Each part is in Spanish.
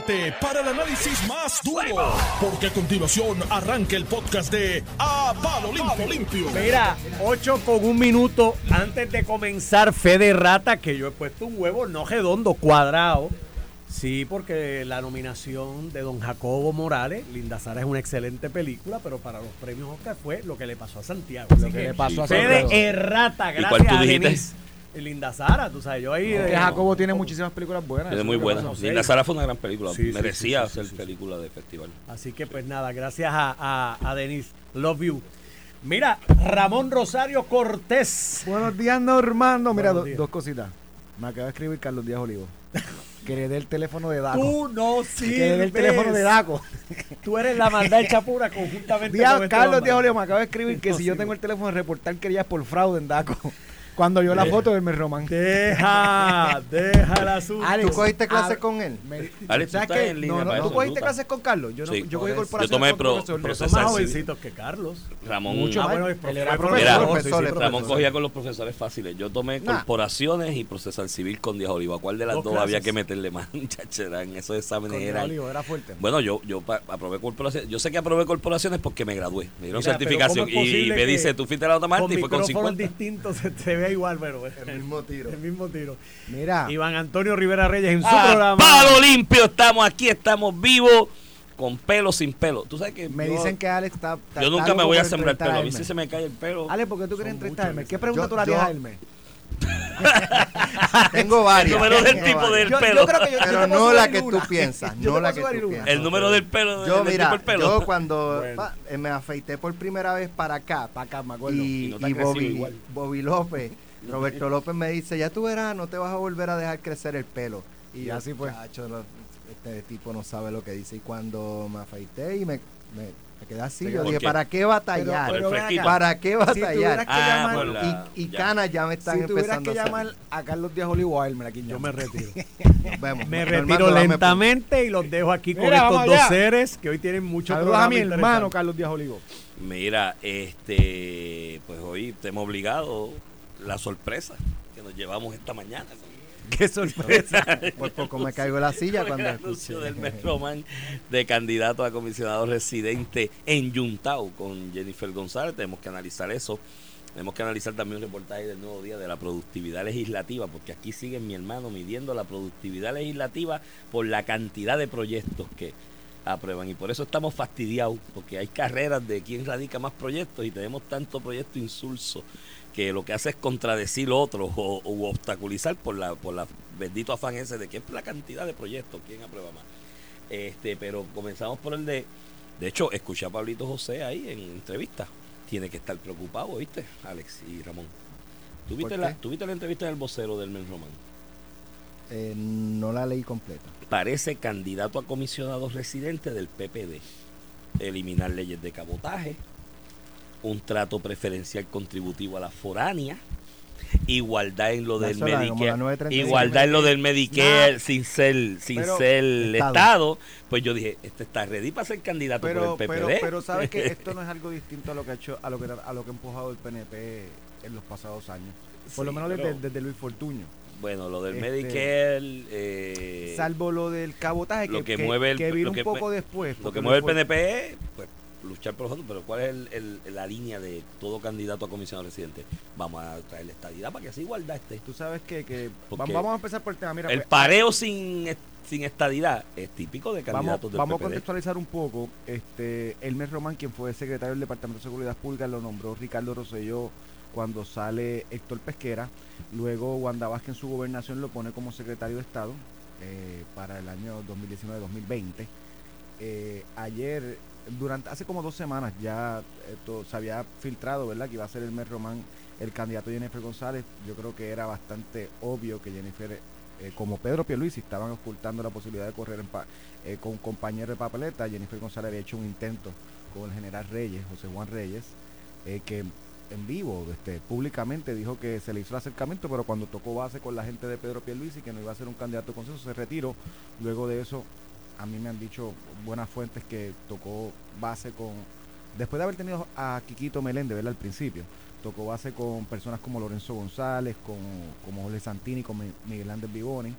prepárate para el análisis más duro, porque a continuación arranca el podcast de A Palo Limpio. Limpio. Mira, 8 con un minuto antes de comenzar Fe de Rata, que yo he puesto un huevo no redondo, cuadrado. Sí, porque la nominación de don Jacobo Morales, Linda Sara es una excelente película, pero para los premios Oscar fue lo que le pasó a Santiago. Lo Así que que le pasó a Fe Santiago. de Errata, ¿Y gracias cuál tú a dijiste? Denise. Linda Sara, tú sabes, yo ahí... Jacobo tiene muchísimas películas buenas. Es muy buena. Linda Sara fue una gran película. Sí, Merecía sí, sí, ser sí, sí. película de festival. Así que pues nada, gracias a, a, a Denise. Love you. Mira, Ramón Rosario Cortés. Buenos días, Normando. Mira, do- dos cositas. Me acaba de escribir Carlos Díaz Olivo. que le dé el teléfono de Daco. Tú no que le dé el sirves. teléfono de Daco. Tú eres la maldad hecha pura conjuntamente Díaz- con este Carlos. Díaz Olivo me acaba de escribir que No si yo tengo el teléfono de reportar querías por fraude en Daco. Cuando vio la foto del mes Román. Deja, deja el asunto. Alex, ¿Tú cogiste clase a- con él? Me- Alex, tú ¿sabes estás qué? en línea No, no, ¿Tú cogiste clases con Carlos? Yo, no, Sí. yo cogí corporación Yo tomé con pro- profesor. Son más civil. jovencitos que Carlos. Ramón, Mucho Ah, bueno, Él era profesor. profesor, sí, sí, Ramón cogía con los profesores fáciles. Yo tomé Nah. corporaciones y procesar civil con Díaz Oliva. ¿Cuál de las Dos dos, había clases. que meterle más? Esos exámenes Con eran. Olivo, era fuerte. Bueno, yo, yo pa- aprobé corporaciones. Yo sé que aprobé corporaciones porque me gradué. Me dieron certificación. ¿cómo es Y, me dice, tú fuiste a la otra parte Con y fue con micrófonos 50. distintos se igual, pero El mismo tiro. el mismo tiro. Mira, Iván Antonio Rivera Reyes en su Ah, programa. palo limpio, estamos aquí, estamos vivos, con pelo, sin pelo. Tú sabes que me yo, dicen que Alex está. está- yo nunca me voy a sembrar pelo. A mí sí se me cae el pelo. Ale, ¿por qué tú quieres Son entrevistar a muchos, Hermes? ¿Qué Yo- pregunta tú le yo- harías a Hermes? Tengo varias. El número del Tengo tipo varias. del Yo- yo pelo. creo que yo- Pero no la que una. tú piensas. Yo No la que sudar tú una. piensas. el número del pelo. Yo, del mira, tipo del pelo. yo cuando Bueno. pa, eh, me afeité por primera vez para acá, Para acá, me acuerdo. Y Bobby, igual. Bobby López, Roberto López me dice, ya tú verás, no te vas a volver a dejar crecer el pelo. Y así fue. "Chacho, no, este tipo no sabe lo que dice. Y cuando me afeité y me, me, me quedé así, yo ¿Por dije, qué? ¿para qué batallar? Fresquito. acá. ¿Para qué Si batallar? tuvieras que Ah, llamar, la- y y ya. canas ya me están si tuvieras empezando que a llamar a Carlos Díaz Olivo aquí Yo me retiro. Nos vemos. Me retiro lentamente y los dejo aquí con Mira, estos vamos dos allá. seres que hoy tienen mucho Saludos a mi hermano. Carlos Díaz Olivo. Mira, este, pues hoy te hemos obligado la sorpresa que nos llevamos esta mañana. Qué sorpresa. Por poco me caigo la silla cuando el anuncio del Metroman de candidato a comisionado residente en Yuntao con Jennifer González. Tenemos que analizar eso. Tenemos que analizar también un reportaje del nuevo día de la productividad legislativa, porque aquí sigue mi hermano midiendo la productividad legislativa por la cantidad de proyectos que aprueban. Y por eso estamos fastidiados, porque hay carreras de quién radica más proyectos y tenemos tanto proyecto insulso que lo que hace es contradecir otros o, o obstaculizar por la por la bendito afán ese de que es la cantidad de proyectos, quién aprueba más. Este, pero comenzamos por el de de hecho, escuché a Pablito José ahí en entrevista. Tiene que estar preocupado, ¿viste? Alex y Ramón. ¿Tuviste ¿Por la, qué? ¿Tuviste la entrevista del vocero del Men Román? Eh, no la leí completa. Parece candidato a comisionado residente del PPD. Eliminar leyes de cabotaje, un trato preferencial contributivo a la foránea, igualdad en lo La del sola, como la Medicare, 935. igualdad en lo del Medicare sin ser sin Pero- ser Estado. Estado. Pues yo dije, este está ready para ser candidato Pero, por el pero, PPD. pero sabes que esto no es algo distinto a lo que ha hecho, a lo que a lo que ha empujado el PNP en los pasados años. Por lo menos desde, pero- desde Luis Fortuño. Bueno, lo del Este, Medicare, eh, Salvo lo del cabotaje lo que, que mueve el- que vino lo que un poco después. lo que mueve el PNP es pues, luchar por los otros, pero ¿cuál es el- el- la línea de todo candidato a comisionado residente? Vamos a traer la estadidad para que así igualdad esté. Tú sabes que, que Porque vamos a empezar por el tema. Mira, El pues, pareo sin, sin estadidad es típico de Vamos, candidatos del vamos a contextualizar un poco. Este, Elmer Román, quien fue secretario del Departamento de Seguridad Pública, lo nombró Ricardo Rosselló cuando sale Héctor Pesquera. Luego Wanda Vázquez en su gobernación lo pone como secretario de Estado eh, para el año 2019-2020. Eh, ayer, durante hace como dos semanas ya esto se había filtrado, ¿verdad? Que iba a ser Elmer Román el candidato Jennifer González. Yo creo que era bastante obvio que Jennifer eh, como Pedro Pierluisi estaban ocultando la posibilidad de correr en pa- eh, con un compañero de papeleta. Jennifer González había hecho un intento con el general Reyes, José Juan Reyes, eh, que en vivo, este, públicamente dijo que se le hizo el acercamiento, pero cuando tocó base con la gente de Pedro Pierluisi, que no iba a ser un candidato consenso, se retiró. Luego de eso, a mí me han dicho buenas fuentes que tocó base con, después de haber tenido a Quiquito Meléndez, ¿verdad? Al principio, tocó base con personas como Lorenzo González, con, como Jorge Santini, con Mi- Miguel Ángel Vivoni,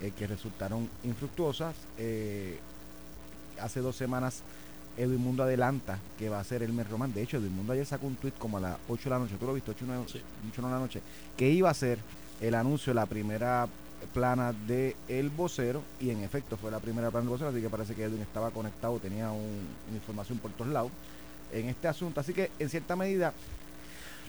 eh, que resultaron infructuosas. Eh, hace dos semanas Edwin Mundo adelanta que va a ser Elmer Román. De hecho, Edwin Mundo ayer sacó un tweet como a las 8 de la noche, tú lo viste, 8 9, Sí. 8 de la noche, que iba a ser el anuncio de la primera plana de El Vocero y en efecto fue la primera plana del Vocero, así que parece que Edwin estaba conectado, tenía un- una información por todos lados en este asunto. Así que en cierta medida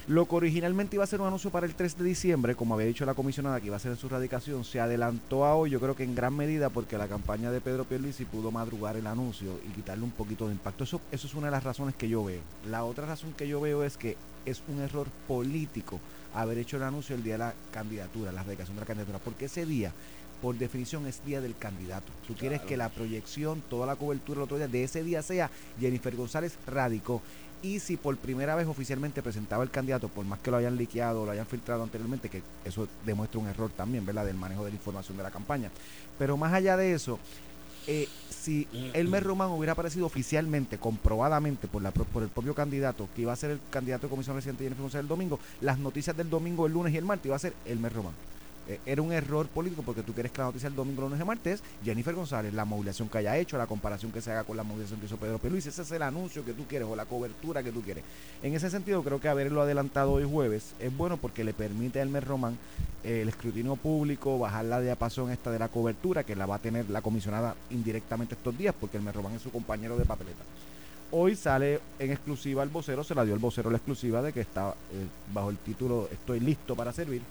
lo que originalmente iba a ser un anuncio para el 3 de diciembre, como había dicho la comisionada que iba a ser en su radicación, se adelantó a hoy, yo creo que en gran medida porque la campaña de Pedro Pierluisi pudo madrugar el anuncio y quitarle un poquito de impacto. Eso, eso es una de las razones que yo veo. La otra razón que yo veo es que es un error político haber hecho el anuncio el día de la candidatura, la radicación de la candidatura, porque ese día, por definición, es día del candidato. Tú quieres que la proyección, toda la cobertura el otro día de ese día sea Jennifer González radicó. Y si por primera vez oficialmente presentaba el candidato, por más que lo hayan liqueado o lo hayan filtrado anteriormente, que eso demuestra un error también, ¿verdad?, del manejo de la información de la campaña. Pero más allá de eso, eh, si Elmer Román hubiera aparecido oficialmente, comprobadamente por, la, por el propio candidato, que iba a ser el candidato de comisión residente de Jennifer González el domingo, las noticias del domingo, el lunes y el martes iba a ser Elmer Román. Eh, era un error político porque tú quieres que la noticia el domingo, lunes y martes es Jennifer González, la movilización que haya hecho, la comparación que se haga con la movilización que hizo Pedro Luis, ese es el anuncio que tú quieres o la cobertura que tú quieres. En ese sentido, creo que haberlo adelantado hoy jueves es bueno porque le permite a Elmer Román eh, el escrutinio público, bajar la diapasón esta de la cobertura que la va a tener la comisionada indirectamente estos días porque Elmer Román es su compañero de papeleta. Hoy sale en exclusiva el vocero, se la dio el vocero la exclusiva de que está eh, bajo el título Estoy listo para servir.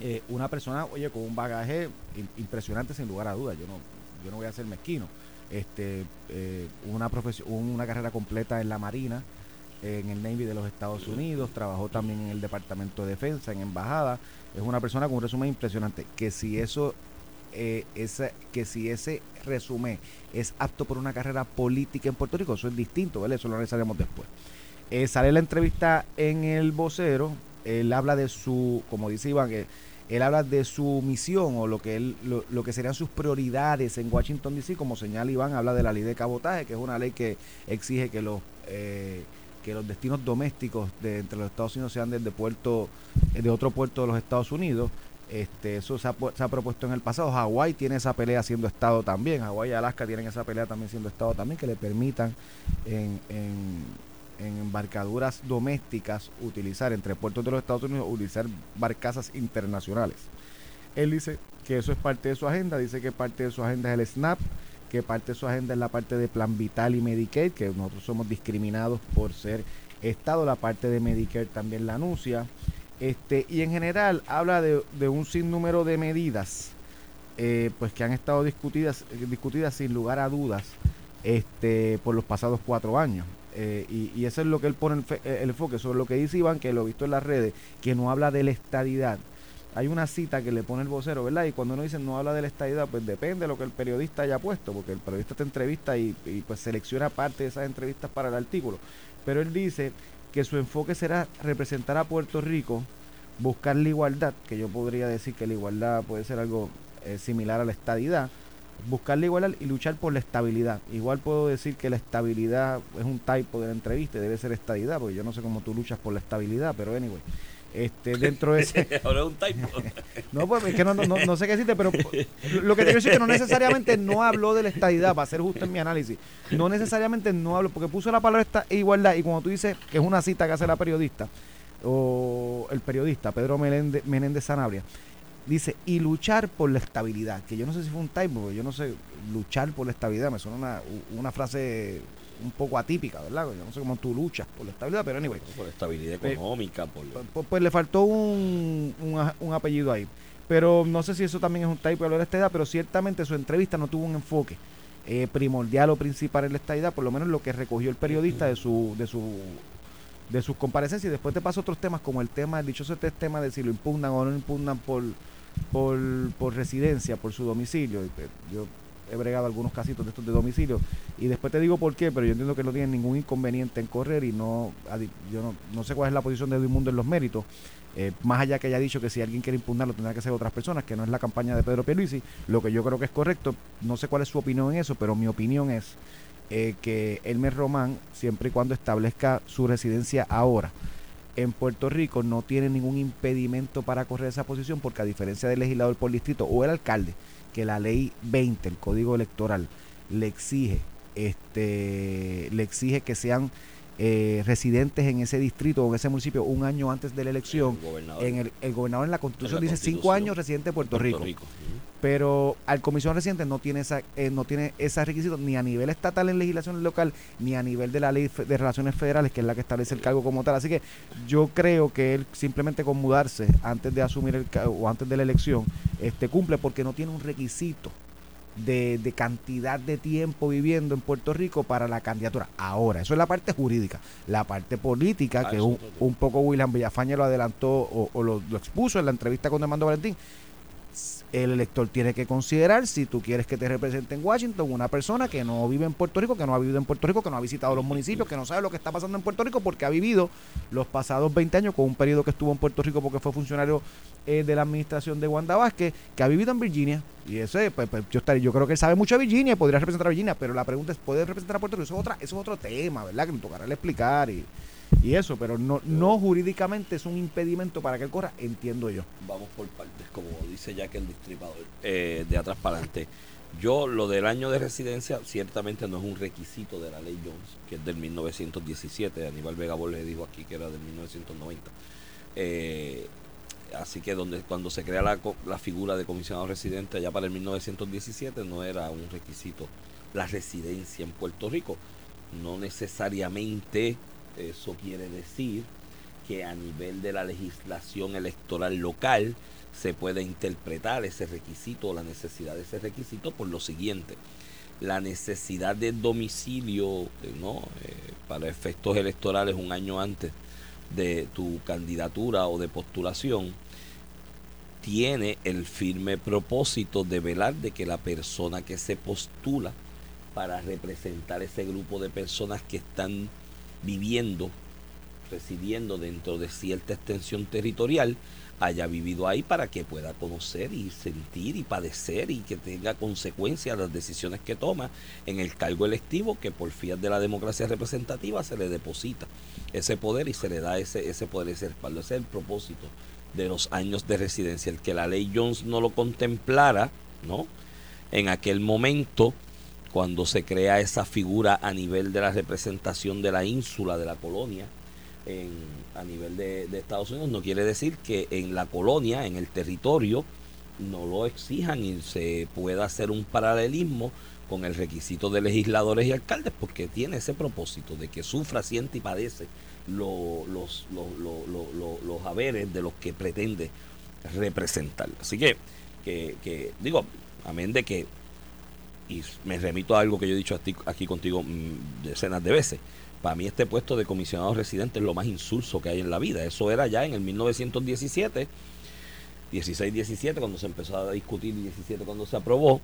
Eh, una persona, oye, con un bagaje im- impresionante sin lugar a dudas. Yo no, yo no voy a ser mezquino. Este, eh, una profesión, una carrera completa en la Marina, en el Navy de los Estados Unidos, trabajó también en el Departamento de Defensa, en embajada. Es una persona con un resumen impresionante. Que si eso, eh, esa, que si ese resumen es apto por una carrera política en Puerto Rico, eso es distinto, ¿vale? Eso lo analizaremos después. Eh, sale la entrevista en el vocero, él habla de su, como dice Iván, que él habla de su misión o lo que él, lo, lo que serían sus prioridades en Washington DC, como señala Iván, habla de la ley de cabotaje, que es una ley que exige que los eh, que los destinos domésticos de entre los Estados Unidos sean desde puerto, eh, de otro puerto de los Estados Unidos. Este, eso se ha, se ha propuesto en el pasado. Hawái tiene esa pelea siendo Estado también. Hawái y Alaska tienen esa pelea también siendo Estado también, que le permitan en, en, en embarcaduras domésticas utilizar entre puertos de los Estados Unidos, utilizar barcazas internacionales. Él dice que eso es parte de su agenda, dice que parte de su agenda es el SNAP, que parte de su agenda es la parte de Plan Vital y Medicaid, que nosotros somos discriminados por ser Estado, la parte de Medicare también la anuncia. Este, y en general habla de, de un sinnúmero de medidas eh, pues que han estado discutidas, eh, discutidas sin lugar a dudas este, por los pasados cuatro años. Eh, y, y eso es lo que él pone el, fe- eh, el enfoque, sobre lo que dice Iván, que lo he visto en las redes, que no habla de la estadidad. Hay una cita que le pone el vocero, ¿verdad? Y cuando uno dice no habla de la estadidad, pues depende de lo que el periodista haya puesto, porque el periodista te entrevista y, pues selecciona parte de esas entrevistas para el artículo. Pero él dice que su enfoque será representar a Puerto Rico, buscar la igualdad, que yo podría decir que la igualdad puede ser algo eh, similar a la estadidad, buscar la igualdad y luchar por la estabilidad. Igual puedo decir que la estabilidad es un typo de la entrevista debe ser estadidad, porque yo no sé cómo tú luchas por la estabilidad, pero anyway. Este, dentro de ese, Ahora es un typo. no, pues es que no, no, no- no sé qué decirte, pero lo que te quiero decir es que no necesariamente no habló de la estadidad, para ser justo en mi análisis. No necesariamente no habló, porque puso la palabra esta igualdad, y como tú dices, que es una cita que hace la periodista, o el periodista Pedro Meléndez, Menéndez Sanabria, dice, y luchar por la estabilidad, que yo no sé si fue un typo, porque yo no sé, luchar por la estabilidad, me suena una, una frase un poco atípica, ¿verdad? Yo no sé cómo tú luchas por la estabilidad, pero anyway. Por estabilidad Pe- económica, por... Pues, pues le faltó un, un, apellido ahí. Pero no sé si eso también es un typo de hablar de esta edad, pero ciertamente su entrevista no tuvo un enfoque eh, primordial o principal en esta edad, por lo menos lo que recogió el periodista de su de su de sus comparecencias y después te paso otros temas como el tema, el dichoso este tema de si lo impugnan o no lo impugnan por, por, por residencia, por su domicilio. Pues, Yo he bregado algunos casitos de estos de domicilio. Y después te digo por qué, pero yo entiendo que no tienen ningún inconveniente en correr y no, yo no, no sé cuál es la posición de Edmundo en los méritos, eh, más allá que haya dicho que si alguien quiere impugnarlo tendrá que ser otras personas, que no es la campaña de Pedro Pierluisi, lo que yo creo que es correcto, no sé cuál es su opinión en eso, pero mi opinión es eh, que Elmer Román, siempre y cuando establezca su residencia ahora, en Puerto Rico no tiene ningún impedimento para correr esa posición porque a diferencia del legislador por distrito o el alcalde, que la ley 20, el código electoral, le exige, este, le exige que sean eh, residentes en ese distrito o en ese municipio un año antes de la elección. El gobernador. En el, el gobernador en la constitución En la dice cinco años residente de Puerto, Rico. Pero al comisión residente no tiene esa, eh, no tiene ese requisito ni a nivel estatal en legislación local ni a nivel de la ley de relaciones federales que es la que establece el cargo como tal. Así que yo creo que él simplemente con mudarse antes de asumir el o antes de la elección este cumple porque no tiene un requisito de, de cantidad de tiempo viviendo en Puerto Rico para la candidatura. Ahora, eso es la parte jurídica. La parte política, Ah, que un, un poco William Villafaña lo adelantó o, o lo, lo expuso en la entrevista con Armando Valentín, el elector tiene que considerar si tú quieres que te represente en Washington una persona que no vive en Puerto Rico, que no ha vivido en Puerto Rico, que no ha visitado los municipios, que no sabe lo que está pasando en Puerto Rico porque ha vivido los pasados 20 años con un periodo que estuvo en Puerto Rico porque fue funcionario eh, de la administración de Wanda Vázquez, que ha vivido en Virginia. Y ese, pues, pues, yo, yo creo que él sabe mucho de Virginia podría representar a Virginia, pero la pregunta es, ¿puede representar a Puerto Rico? Eso es, otra, eso es otro tema, ¿verdad? Que me tocará explicar y, y eso, pero no, no jurídicamente es un impedimento para que corra, entiendo yo. Vamos por partes, como dice Jack el distribuidor, eh, de atrás para adelante. Yo, lo del año de residencia, ciertamente no es un requisito de la ley Jones, que es del 1917. Aníbal Vega Borges dijo aquí que era del 1990. Eh, así que donde cuando se crea la, la figura de comisionado residente allá para el 1917 no era un requisito la residencia en Puerto Rico. No necesariamente eso quiere decir que a nivel de la legislación electoral local se puede interpretar ese requisito o la necesidad de ese requisito por lo siguiente. La necesidad de domicilio eh, ¿no? Eh, para efectos electorales un año antes de tu candidatura o de postulación tiene el firme propósito de velar de que la persona que se postula para representar ese grupo de personas que están viviendo, residiendo dentro de cierta extensión territorial, haya vivido ahí para que pueda conocer y sentir y padecer y que tenga consecuencias las decisiones que toma en el cargo electivo que por fiat de la democracia representativa se le deposita ese poder y se le da ese, ese poder, ese respaldo. Ese es el propósito de los años de residencia. El que la ley Jones no lo contemplara, ¿no? En aquel momento, cuando se crea esa figura a nivel de la representación de la ínsula, de la colonia, en, a nivel de, Estados Unidos, no quiere decir que en la colonia, en el territorio, no lo exijan y se pueda hacer un paralelismo con el requisito de legisladores y alcaldes, porque tiene ese propósito de que sufra, siente y padece lo- los, los, los- los- los- los haberes de los que pretende representar. Así que, que, que, digo, amén de que, y me remito a algo que yo he dicho aquí, contigo mm, decenas de veces, para mí este puesto de comisionado residente es lo más insulso que hay en la vida. Eso era ya en el 1917, 16-17 cuando se empezó a discutir y 17 cuando se aprobó,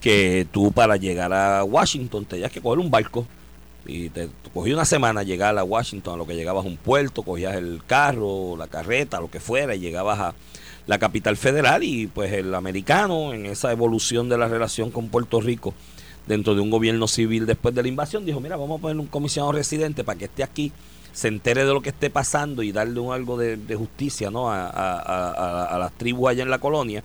que tú para llegar a Washington tenías que coger un barco y te una semana llegar a Washington, a lo que llegabas a un puerto, cogías el carro, la carreta, lo que fuera, y llegabas a la capital federal y pues el americano en esa evolución de la relación con Puerto Rico dentro de un gobierno civil después de la invasión dijo, mira, vamos a poner un comisionado residente para que esté aquí, se entere de lo que esté pasando y darle un algo de, justicia ¿no? a- a- a las tribus allá en la colonia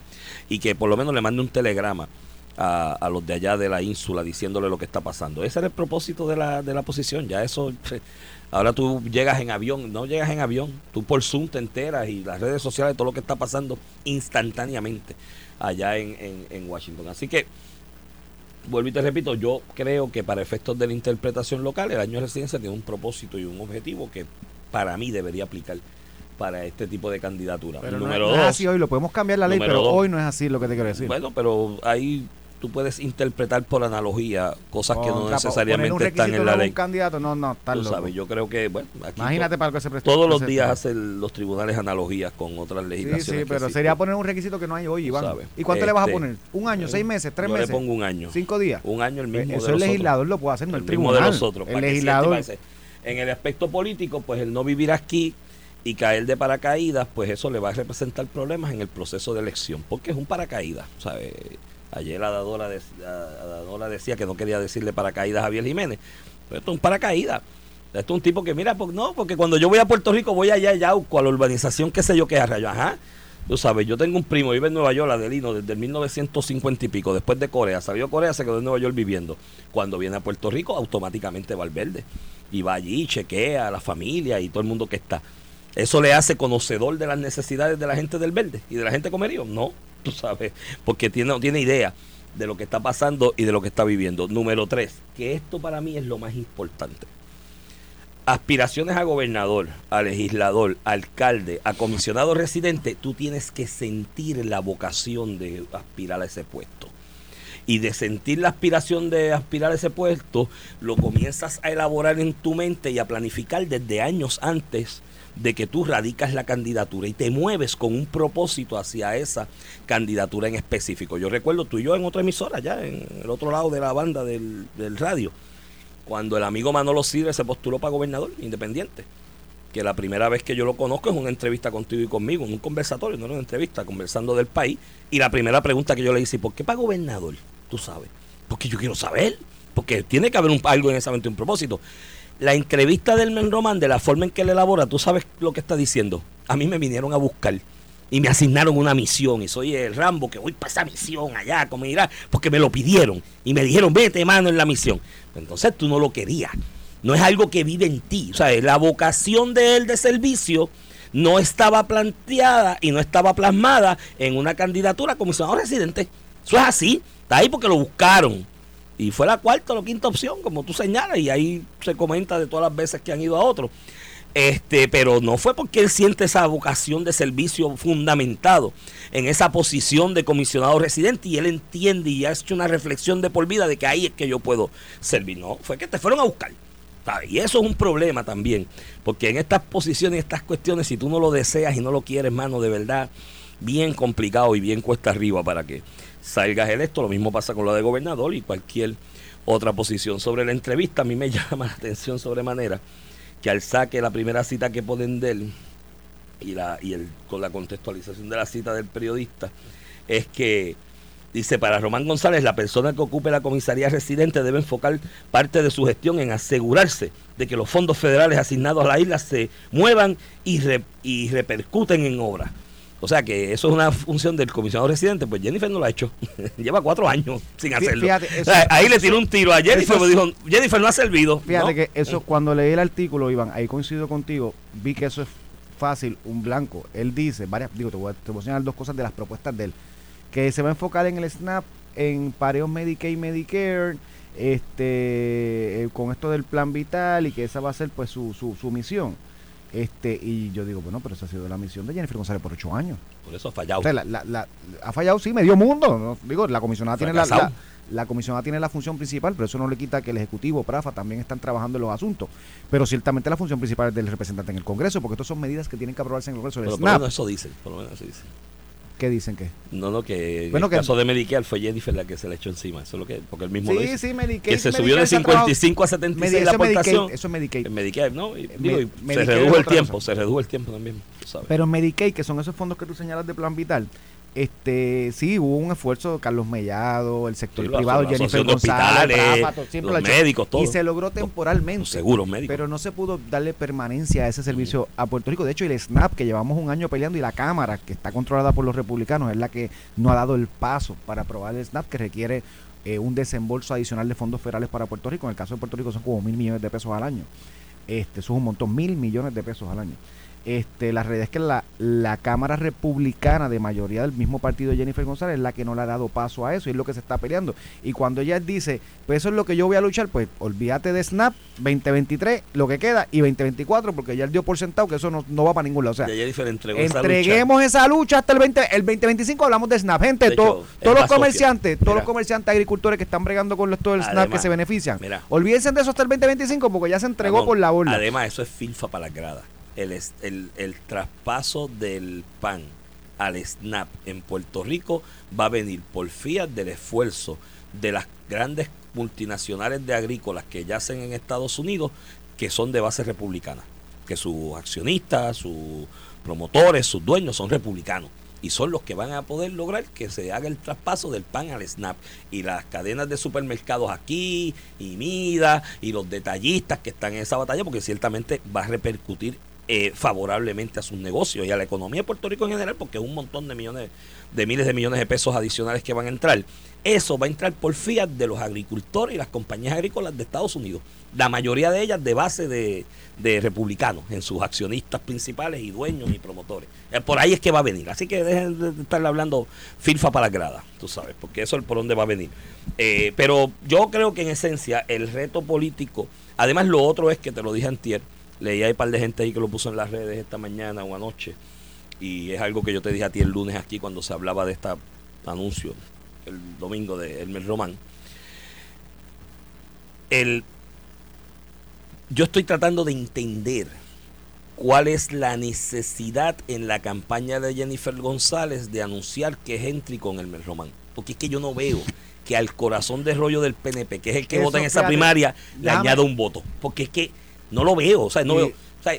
y que por lo menos le mande un telegrama a, a los de allá de la ínsula diciéndole lo que está pasando. Ese era el propósito de la, de la posición. Ya eso, ahora tú llegas en avión, no llegas en avión, tú por Zoom te enteras y las redes sociales, todo lo que está pasando instantáneamente allá en, en, en Washington. Así que, vuelvo y te repito, yo creo que para efectos de la interpretación local, el año de residencia tiene un propósito y un objetivo que para mí debería aplicar para este tipo de candidatura. Pero Número no es dos, así hoy, lo podemos cambiar la ley, pero dos. hoy no es así lo que te quiero decir. bueno, pero ahí tú puedes interpretar por analogía cosas que no Contra, poner un necesariamente están en la ley. Un candidato, no, no, está Tú loco. sabes, yo creo que, bueno, aquí Imagínate para lo que se presta. todos los se- días hacen los tribunales analogías con otras Sí, legislaciones. sí, que pero existen. sería poner un requisito que no hay hoy, Iván. sabes. ¿Y cuánto le vas a Este, poner? ¿Un año, seis meses, tres yo meses? le pongo un año. ¿Cinco días? Un año el Pues mismo Eso de el los legislador lo puede hacer, no el, el mismo tribunal. de nosotros. el que legislador. En el aspecto político, pues el no vivir aquí y caer de paracaídas, pues eso le va a representar problemas en el proceso de elección, porque es un paracaídas, ¿sabes? Ayer la de- decía que no quería decirle paracaídas a Javier Jiménez, pero esto es un paracaídas. Esto es un tipo que, mira, no, porque cuando yo voy a Puerto Rico voy allá a Yauco, a la urbanización, qué sé yo, qué arrayo. Ajá. Tú sabes, yo tengo un primo, vive en Nueva York, Adelino, desde el 1950 y pico, después de Corea. Salió Corea, se quedó en Nueva York viviendo. Cuando viene a Puerto Rico, automáticamente va al verde. Y va allí, chequea a la familia y todo el mundo que está. ¿Eso le hace conocedor de las necesidades de la gente del verde y de la gente comerío? No, tú sabes, porque tiene, tiene idea de lo que está pasando y de lo que está viviendo. Número tres, que esto para mí es lo más importante aspiraciones a gobernador, a legislador, a alcalde, a comisionado residente, tú tienes que sentir la vocación de aspirar a ese puesto. Y de sentir la aspiración de aspirar a ese puesto, lo comienzas a elaborar en tu mente y a planificar desde años antes de que tú radicas la candidatura y te mueves con un propósito hacia esa candidatura en específico. Yo recuerdo tú y yo en otra emisora, ya en el otro lado de la banda del, del radio cuando el amigo Manolo Sidre se postuló para gobernador independiente. Que la primera vez que yo lo conozco es una entrevista contigo y conmigo, en un conversatorio, no era una entrevista, conversando del país. Y la primera pregunta que yo le hice, ¿por qué para gobernador? Tú sabes. Porque yo quiero saber. Porque tiene que haber un, algo en esa mente, un propósito. La entrevista del Men Román, de la forma en que él elabora, tú sabes lo que está diciendo. A mí me vinieron a buscar y me asignaron una misión y soy el Rambo que voy para esa misión allá, como dirá, porque me lo pidieron y me dijeron, vete mano en la misión. Entonces tú no lo querías. No es algo que vive en ti. O sea, la vocación de él de servicio no estaba planteada y no estaba plasmada en una candidatura a comisionado residente. Eso es así. Está ahí porque lo buscaron. Y fue la cuarta o quinta opción, como tú señalas, y ahí se comenta de todas las veces que han ido a otro. Este, pero no fue porque él siente esa vocación de servicio fundamentado en esa posición de comisionado residente y él entiende y ha hecho una reflexión de por vida de que ahí es que yo puedo servir. No, fue que te fueron a buscar. Y eso es un problema también, porque en estas posiciones, estas cuestiones, si tú no lo deseas y no lo quieres, mano, de verdad, bien complicado y bien cuesta arriba para que salgas electo. Lo mismo pasa con lo de gobernador y cualquier otra posición. Sobre la entrevista, a mí me llama la atención sobremanera que al saque la primera cita que ponen de él y, la, y el, con la contextualización de la cita del periodista es que dice para Román González la persona que ocupe la comisaría residente debe enfocar parte de su gestión en asegurarse de que los fondos federales asignados a la isla se muevan y, y repercuten en obras o sea que eso es una función del comisionado residente, pues Jennifer no lo ha hecho. Lleva cuatro años sin hacerlo. ahí le tiró un tiro a Jennifer, me dijo, Jennifer no ha servido. Fíjate que eso, cuando leí el artículo, Iván, ahí coincido contigo, vi que eso es fácil, un blanco. Él dice, varias, digo, te voy, a, te voy a enseñar dos cosas de las propuestas de él, que se va a enfocar en el SNAP, en pareos Medicaid, Medicare, este, eh, con esto del plan vital y que esa va a ser pues su, su, su misión. Este, y yo digo, bueno, pero esa ha sido la misión de Jennifer González por ocho años. Por eso ha fallado. ha fallado, sí, medio mundo. Digo, la comisionada tiene la, la, comisionada tiene la función principal, pero eso no le quita que el Ejecutivo, PRAFA, también están trabajando en los asuntos. Pero ciertamente la función principal es del representante en el Congreso, porque estas son medidas que tienen que aprobarse en el Congreso. Pero por lo menos eso dice, por lo menos eso dice. ¿Qué dicen que? No, no, que en el caso de Medicare fue Jennifer la que se le echó encima. Eso es lo que, porque el mismo sí, lo dice. Sí, Medicare. Que se subió de 55 a 76 la aportación. eso es Medicaid. En Medicaid, ¿no? Y, digo, se redujo el tiempo, se redujo el tiempo también. ¿sabes? Pero Medicaid, que son esos fondos que tú señalas de plan vital, este sí hubo un esfuerzo Carlos Mellado el sector privado Jennifer González los médicos todo. Y se logró temporalmente seguros médicos. pero no se pudo darle permanencia a ese servicio a Puerto Rico. De hecho el SNAP que llevamos un año peleando y la cámara que está controlada por los republicanos es la que no ha dado el paso para aprobar el SNAP que requiere eh, un desembolso adicional de fondos federales para Puerto Rico. En el caso de Puerto Rico son como mil millones de pesos al año. Este eso es un montón mil millones de pesos al año este, la realidad es que la, la Cámara Republicana de mayoría del mismo partido de Jennifer González es la que no le ha dado paso a eso y es lo que se está peleando. Y cuando ella dice, pues eso es lo que yo voy a luchar, pues olvídate de SNAP 2023, lo que queda, y 2024, porque ya él dio por sentado que eso no, va para ningún lado. O sea, entreguemos esa lucha. hasta el 20, el 2025 hablamos de SNAP. Gente, todos los comerciantes, todos los comerciantes agricultores que están bregando con esto del SNAP que se benefician, olvídense de eso hasta el 2025 porque ya se entregó por la borda. Además, eso es filfa para la grada el, el, traspaso del PAN al SNAP en Puerto Rico va a venir por fiat del esfuerzo de las grandes multinacionales de agrícolas que yacen en Estados Unidos, que son de base republicana, que sus accionistas, sus promotores, sus dueños son republicanos. y son los que van a poder lograr que se haga el traspaso del pan al SNAP. Y las cadenas de supermercados aquí, y Mida, y los detallistas que están en esa batalla, porque ciertamente va a repercutir eh, favorablemente a sus negocios y a la economía de Puerto Rico en general, porque es un montón de millones, de miles de millones de pesos adicionales que van a entrar. Eso va a entrar por fiat de los agricultores y las compañías agrícolas de Estados Unidos. La mayoría de ellas de base de, republicanos, en sus accionistas principales y dueños y promotores. Eh, Por ahí es que va a venir. Así que dejen de estarle hablando filfa para grada, tú sabes, porque eso es por donde va a venir. Eh, pero yo creo que en esencia el reto político, además lo otro es que te lo dije antier, leí hay un par de gente ahí que lo puso en las redes esta mañana o anoche, y es algo que yo te dije a ti el lunes aquí cuando se hablaba de este anuncio, el domingo de Elmer Román. El, yo estoy tratando de entender cuál es la necesidad en la campaña de Jennifer González de anunciar que es entry con Elmer Román. Porque es que yo no veo que al corazón de rollo del PNP, que es el que Eso, vota en esa fíjate, primaria, le déjame- añada un voto. Porque es que no lo veo, o sea, no Y- veo. O sea,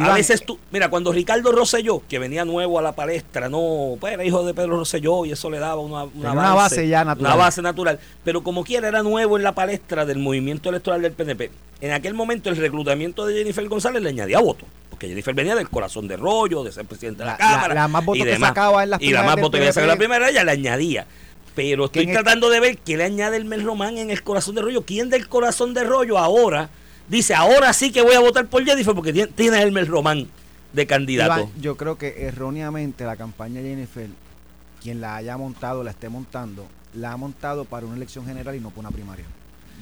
a veces tú, mira, cuando Ricardo Rosselló, que venía nuevo a la palestra, no, pues era hijo de Pedro Rosselló y eso le daba una, una, una base ya natural. Una base natural. Pero como quiera, era nuevo en la palestra del movimiento electoral del PNP. En aquel momento, el reclutamiento de Jennifer González le añadía votos. Porque Jennifer venía del corazón de rollo, de ser presidente de la, La- la- Cámara. la más votos que sacaba en las Y la más votos que sacaba en la primera, ella le añadía. Pero estoy ¿Quién es- tratando de ver qué le añade el Mel Román en el corazón de rollo. ¿Quién del corazón de rollo ahora dice, ahora sí que voy a votar por Jennifer porque tiene, a Elmer Román de candidato? Iván, yo creo que erróneamente la campaña de Jennifer, quien la haya montado, la esté montando, la ha montado para una elección general y no para una primaria.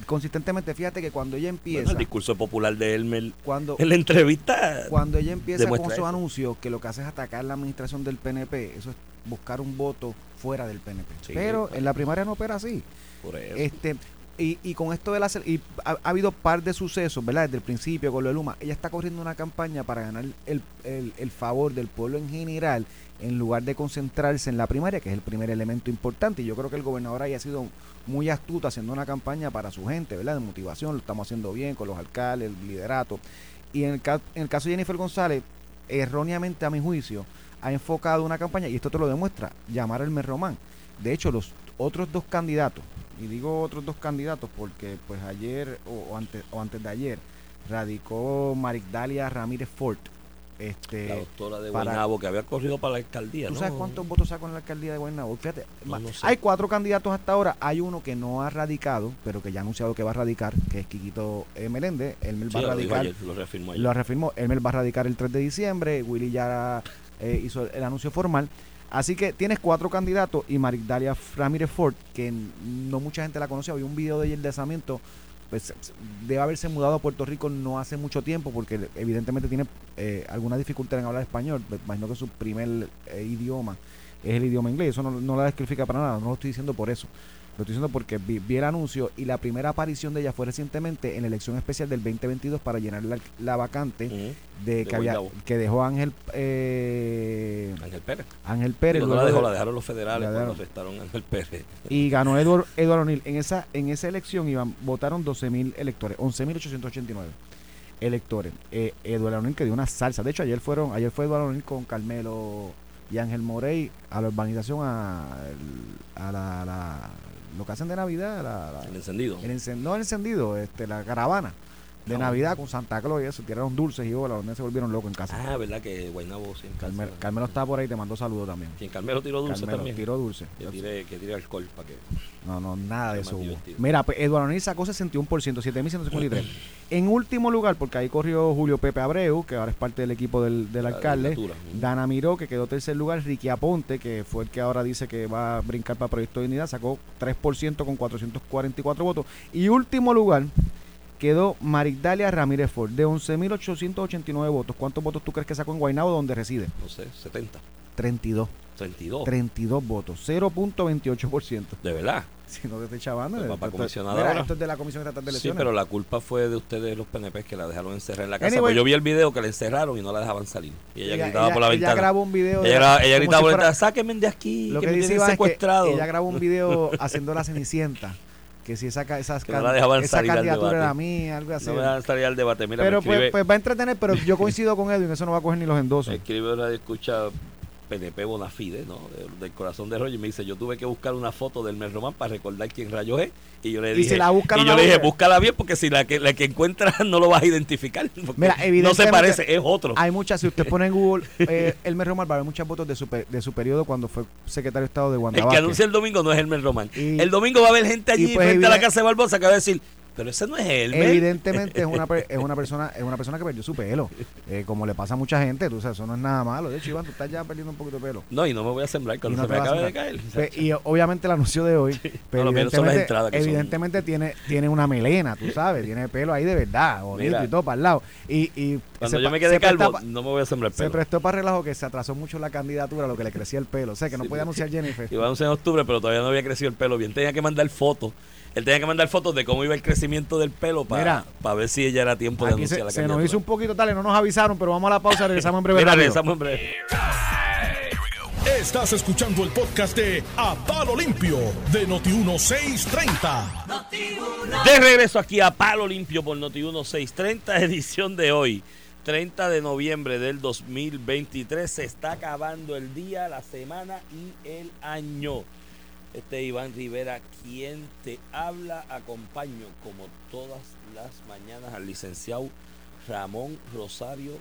Consistentemente, fíjate que cuando ella Bueno, empieza, el discurso popular de Elmer cuando, en la entrevista. cuando ella empieza con sus eso. anuncios, que lo que hace es atacar la administración del PNP, eso es buscar un voto fuera del PNP. Sí, Pero claro. en la primaria no opera así. por eso. Este, y, y con esto de la y ha, ha habido par de sucesos, ¿verdad? Desde el principio con lo de Luma. Ella está corriendo una campaña para ganar el, el- el favor del pueblo en general, en lugar de concentrarse en la primaria, que es el primer elemento importante. Y yo creo que el gobernador ahí ha sido muy astuto haciendo una campaña para su gente, ¿verdad? De motivación, lo estamos haciendo bien con los alcaldes, el liderato. Y en el, en el caso de Jennifer González, erróneamente a mi juicio, ha enfocado una campaña, y esto te lo demuestra, llamar al Mer Román. De hecho, los otros dos candidatos, y digo otros dos candidatos porque pues ayer o, o antes, o antes de ayer radicó Marigdalia Ramírez Fort. Este, la doctora de para- Guaynabo que había corrido para la alcaldía. ¿Tú ¿no? sabes cuántos votos sacó en la alcaldía de Guaynabo? Fíjate, No, ma- no sé. hay cuatro candidatos hasta ahora. Hay uno que no ha radicado, pero que ya ha anunciado que va a radicar, que es Quiquito eh, Meléndez. Él Sí, va a radicar. ayer, lo reafirmó ayer. Lo reafirmó. Va a radicar el 3 de diciembre. Willy ya eh, hizo el anuncio formal. Así que tienes cuatro candidatos y Marigdalia Ramírez Ford, que no mucha gente la conoce. Había un video de ella el desamiento. Pues debe haberse mudado a Puerto Rico no hace mucho tiempo porque evidentemente tiene eh, alguna dificultad en hablar español. Me Imagino que su primer eh, idioma es el idioma inglés. Eso no, no la descalifica para nada. No lo estoy diciendo por eso. Lo estoy diciendo porque vi, vi el anuncio y la primera aparición de ella fue recientemente en la elección especial del 2022 para llenar la, la vacante de, De que, había, que dejó Ángel eh, Ángel Pérez. Ángel Pérez luego la dejó, de- la dejaron los federales la cuando dejaron. arrestaron a Ángel Pérez. y ganó Edward, Edward O'Neill. En esa, en esa elección iban, votaron 12.000 electores, 11.889 electores. Eh, Edward O'Neill que dio una salsa. De hecho, ayer fueron, ayer fue Edward O'Neill con Carmelo y Ángel Morey a la urbanización a, a la, la- lo que hacen de Navidad, la, la- El encendido. el encen- no el encendido, este, la caravana de Navidad con Santa Claus y eso, tiraron dulces y bolas, donde se volvieron locos en casa. Ah, ¿verdad? Que Guaynabo sí en casa. Carmelo, Carmelo está por ahí, te mandó saludos también. Quien Carmelo tiró dulce Carmelo también. tiró dulce. Que tire, que tire alcohol para que. No, no, nada de eso hubo. Mira, pues Eduardo O'Neill sacó 61%, 7.153. en último lugar, porque ahí corrió Julio Pepe Abreu, que ahora es parte del equipo del, del alcalde. Dana Miró, que quedó tercer lugar. Ricky Aponte, que fue el que ahora dice que va a brincar para Proyecto de Dignidad, sacó 3% con 444 votos. Y último lugar quedó Marigdalia Ramírez Ford, de 11.889 votos. ¿Cuántos votos tú crees que sacó en Guaynabo, donde reside? No sé, 70. 32. 32. 32 votos, 0.28%. De verdad. Si no te estoy chavando. Va esto- para esto- comisionada esto es de la Comisión Estatal de Sí, Elecciones. pero la culpa fue de ustedes, los PNP, que la dejaron encerrar en la casa. Anyway. Pues yo vi el video que la encerraron y no la dejaban salir. Y ella, gritaba por la ella ventana. grabó un video. de- ella, ella gritaba si por la ventana, sáquenme de aquí, Lo que, que, me dice tienen Iván es que secuestrado. ella grabó un video haciendo la cenicienta. Que si esa, esas Que no la dejaban esa salir candidatura era mía, algo así. no me dejan salir al debate. Mira, pero me escribe, pues, pues va a entretener, pero yo coincido con Edwin, eso no va a coger ni los endosos. escribe una escucha PNP Bonafide, ¿no? De- del corazón de y me dice, yo tuve que buscar una foto del Mel Román para recordar quién rayo es. Y yo le Y dije, si la buscan, y no yo la le dije, búscala bien, porque si la que, la que encuentras no lo vas a identificar. Mira, no se parece, es otro. Hay muchas, si usted pone en Google eh, Elmer Román, va a haber muchas fotos de su, de su periodo cuando fue secretario de Estado de Wanda El que anuncia el domingo no es Elmer Román. Y- el domingo va a haber gente allí y pues frente a la casa de Barbosa que va a decir, pero ese no es Elmer. Evidentemente es una, es una persona es una persona que perdió su pelo, eh, como le pasa a mucha gente, tú sabes, eso no es nada malo. De hecho, Iván, tú estás ya perdiendo un poquito de pelo. No, y no me voy a sembrar cuando no se me acabe de caer. Pe- y obviamente el anuncio de hoy, pero No, mío son las evidentemente, son- evidentemente tiene, tiene una melena, tú sabes, tiene pelo ahí de verdad, bonito y todo para el lado. Y, y Cuando se yo me quede se calvo, pa- no me voy a sembrar Se pelo. prestó para relajo que se atrasó mucho la candidatura, lo que le crecía el pelo. O sea, que no Sí, podía anunciar Jennifer. Iba a anunciar en octubre, pero todavía no había crecido el pelo bien. Tenía que mandar fotos. Él tenía que mandar fotos de cómo iba el crecimiento del pelo para, para ver si ella era tiempo de anunciar se, la se nos hizo un poquito tarde, no nos avisaron, pero vamos a la pausa, regresamos en breve. Mira, regresamos en breve. Estás escuchando el podcast de A Palo Limpio de Noti1630. De regreso aquí a Palo Limpio por Noti 1630, edición de hoy, 30 de noviembre del 2023. Se está acabando el día, la semana y el año. Este es Iván Rivera, quien te habla, acompaño como todas las mañanas al licenciado Ramón Rosario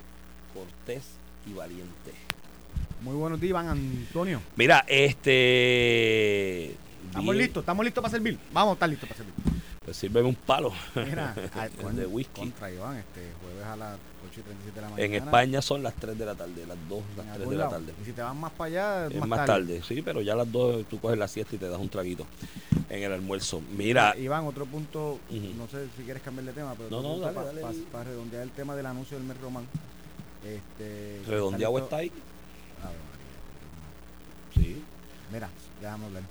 Cortés y Valiente. Muy buenos días, Iván Antonio. Mira, este... Estamos bien, listos, estamos listos para servir. Vamos a estar listos para servir. Pues sírveme un palo. Mira, de whisky. Contra Iván, este jueves a las 8 y 37 de la mañana. En España son las 3 de la tarde, las 2, en las 3 algún de la lado. tarde. Y si te vas más para allá, Es más tarde. sí, pero ya a las 2 tú coges la siesta y te das un traguito en el almuerzo. Mira, Iván, otro punto, Ujú. no sé si quieres cambiar de tema, pero No, no, punto dale, pa- dale, pa- dale. para redondear el tema del anuncio del mes Román. Este, redondeado está ahí. Ave María. Sí. Mira, déjame hablar.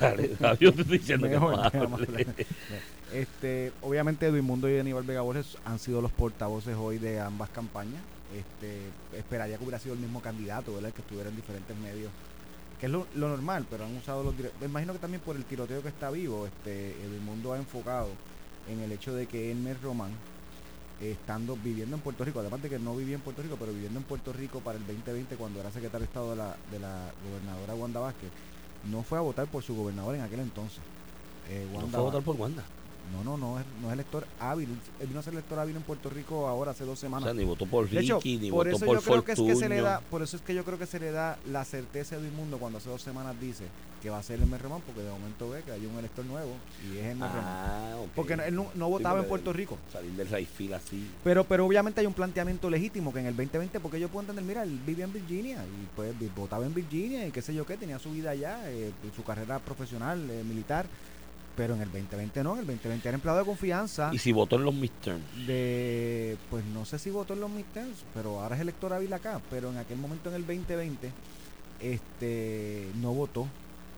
Dale, yo te estoy diciendo que Mejor, no hable. hablar. Este, obviamente Edwin Mundo y Aníbal Vega Borges han sido los portavoces hoy de ambas campañas. Este, esperaría que hubiera sido el mismo candidato, ¿verdad? Que estuviera en diferentes medios. Que es lo, lo normal, pero han usado los dire- Me imagino que también por el tiroteo que está vivo, este, Edwin Mundo ha enfocado en el hecho de que Elmer Román, estando viviendo en Puerto Rico, además de que no vivía en Puerto Rico, pero viviendo en Puerto Rico para el 2020 cuando era secretario de Estado de la, de la gobernadora Wanda Vázquez, no fue a votar por su gobernador en aquel entonces. Eh, No fue a votar por Wanda. No, no, no es, no es elector hábil. Él vino a ser elector hábil en Puerto Rico ahora hace dos O semanas. sea, ni votó por de hecho, Ricky, ni por votó eso por yo creo que es que se le da, por eso es que yo creo que se le da la certeza de mundo cuando hace dos semanas dice que va a ser el Mer Román, porque de momento ve que hay un elector nuevo y es el Mer Román. Ah, ok. Porque él no, no Sí, votaba en Puerto Rico. Salir del Rayfield así. Pero, pero obviamente hay un planteamiento legítimo que en el 2020, porque yo puedo entender, mira, él vivía en Virginia y pues votaba en Virginia y qué sé yo qué, tenía su vida allá, eh, su carrera profesional, eh, militar, pero en el 2020 no, en el 2020 era empleado de confianza Y si votó en los midterms. de, pues no sé si votó en los midterms, pero ahora es elector hábil acá, pero en aquel momento en el 2020, este, no votó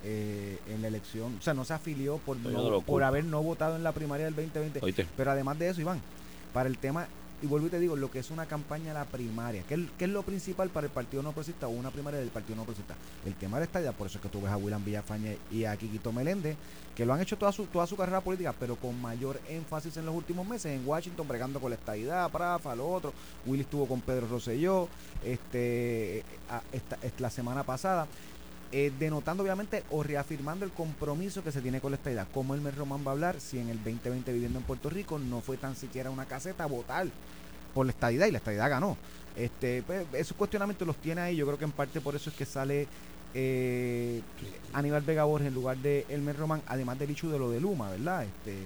eh, en la elección, o sea, no se afilió por, no- por haber no votado en la primaria del 2020. Oíste. Pero además de eso, Iván, para el tema, y vuelvo y te digo, lo que es una campaña la primaria, ¿qué es, lo principal para el Partido No Progresista o una primaria del Partido No Progresista? El tema de esta idea, por eso es que tú ves a William Villafañe y a Quiquito Meléndez, que lo han hecho toda su, toda su carrera política, pero con mayor énfasis en los últimos meses, en Washington, bregando con la estadidad, Prafa, lo otro. Willy estuvo con Pedro Rosselló, este, esta, esta- la semana pasada. Eh, denotando obviamente o reafirmando el compromiso que se tiene con la estadidad. Como el Román va a hablar si en el 2020 viviendo en Puerto Rico no fue tan siquiera una caseta votar por la estadidad y la estadidad ganó. Este, pues, esos cuestionamientos los tiene ahí. Yo creo que en parte por eso es que sale eh, Aníbal Vega Borges en lugar de Elmer Román, además del hecho de lo de Luma, ¿verdad? Este,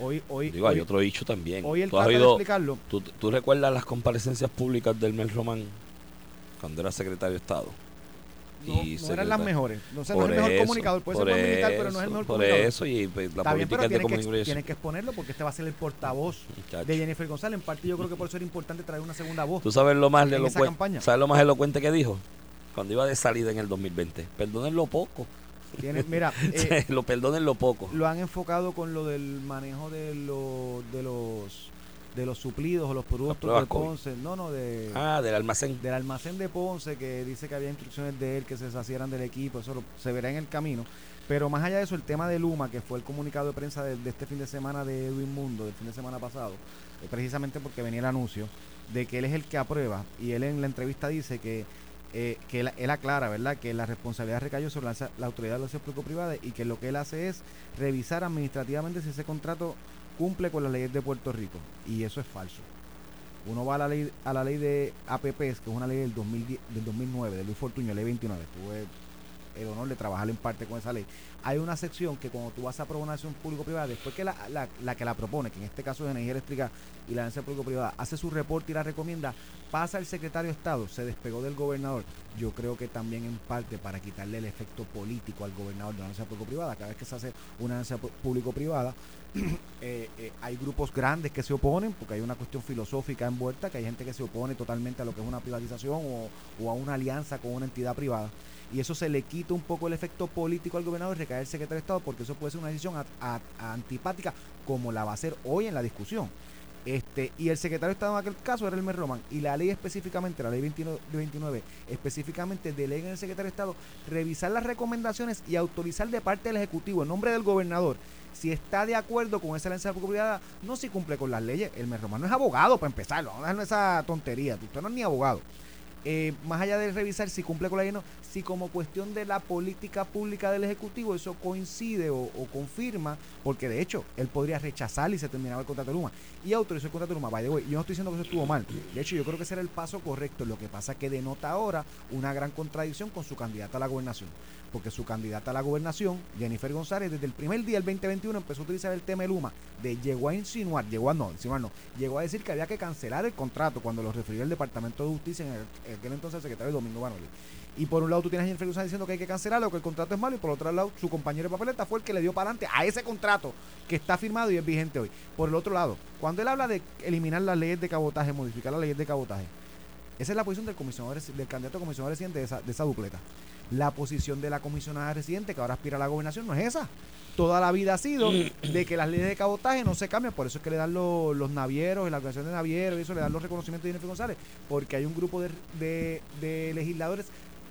hoy, hoy, Digo, hay otro dicho también. hoy él ¿Tú, has de oído- explicarlo. tú, tú recuerdas las comparecencias públicas del Mel Román cuando era secretario de Estado? No, Y no eran las mejores. No, sé, no es el mejor eso, comunicador. Puede ser por buen militar, pero no es el mejor Por comunicador. eso, y pues, la Está bien, política pero es de tienen que, tienen que exponerlo porque este va a ser el portavoz Muchacho. de Jennifer González. En parte yo creo que por eso era importante traer una segunda voz. ¿Tú sabes lo más elocuente? ¿Sabes lo más elocuente que dijo? Cuando iba de salida en el 2020. Perdonen lo poco. Mira, eh, lo perdonen lo poco. lo han enfocado con lo del manejo de, los de los de los suplidos o los productos de COVID. Ponce. No, no, de, Ah, del almacén. del almacén de Ponce que dice que había instrucciones de él que se deshacieran del equipo. Eso lo- se verá en el camino. Pero más allá de eso, el tema de Luma, que fue el comunicado de prensa de, de este fin de semana de Edwin Mundo, del fin de semana pasado, eh, precisamente porque venía el anuncio de que él es el que aprueba y él en la entrevista dice que eh, que él, él aclara, ¿verdad?, que la responsabilidad recayó sobre la, la autoridad de la relaciones público-privada y que lo que él hace es revisar administrativamente si ese contrato cumple con las leyes de Puerto Rico. Y eso es falso. Uno va a la ley a la ley de APPs, que es una ley del, 2010 del 2009, de Luis Fortuño, ley 29. Tuve el honor de trabajar en parte con esa ley. Hay una sección que cuando tú vas a aprobar una acción público-privada, después que la, la, la que la propone, que en este caso es Energía Eléctrica y la agencia público-privada, hace su reporte y la recomienda, pasa el secretario de Estado, se despegó del gobernador. Yo creo que también en parte para quitarle el efecto político al gobernador de una agencia público-privada. Cada vez que se hace una agencia público-privada, eh, eh, hay grupos grandes que se oponen porque hay una cuestión filosófica envuelta, que hay gente que se opone totalmente a lo que es una privatización o, o a una alianza con una entidad privada. Y eso se le quita un poco el efecto político al gobernador y recae el secretario de Estado porque eso puede ser una decisión antipática como la va a ser hoy en la discusión. Este, y el secretario de Estado en aquel caso era el Mer Roman. Y la ley específicamente, la ley 29, de 29, específicamente delega el secretario de Estado revisar las recomendaciones y autorizar de parte del Ejecutivo, en nombre del gobernador, si está de acuerdo con esa alianza público-privada, no si cumple con las leyes. El Mer Roman no es abogado para empezarlo. Vamos a esa tontería. Usted no es ni abogado. Eh, más allá de revisar si cumple con la ley no, si como cuestión de la política pública del Ejecutivo eso coincide o, confirma, porque de hecho él podría rechazar y se terminaba el contrato de Luma y autorizó el contrato de Luma. By the way, yo no estoy diciendo que eso estuvo mal. De hecho, yo creo que ese era el paso correcto. Lo que pasa es que denota ahora una gran contradicción con su candidata a la gobernación. Porque su candidata a la gobernación, Jennifer González, desde el primer día del 2021 empezó a utilizar el tema de Luma. De, llegó a insinuar, llegó a no, insinuar no, llegó a decir que había que cancelar el contrato cuando lo refirió el Departamento de Justicia en, el- aquel entonces el secretario Domingo Banoli. Y por un lado tú tienes a Jennifer González diciendo que hay que cancelarlo, que el contrato es malo, y por otro lado su compañero de papeleta fue el que le dio para adelante a ese contrato que está firmado y es vigente hoy. Por el otro lado, cuando él habla de eliminar las leyes de cabotaje, modificar las leyes de cabotaje, esa es la posición del comisionado del candidato comisionado residente de esa, de esa dupleta. La posición de la comisionada residente que ahora aspira a la gobernación no es esa. Toda la vida ha sido de que las leyes de cabotaje no se cambian, por eso es que le dan los, los navieros, la organización de navieros y eso le dan los reconocimientos de Jennifer González, porque hay un grupo de, de- de legisladores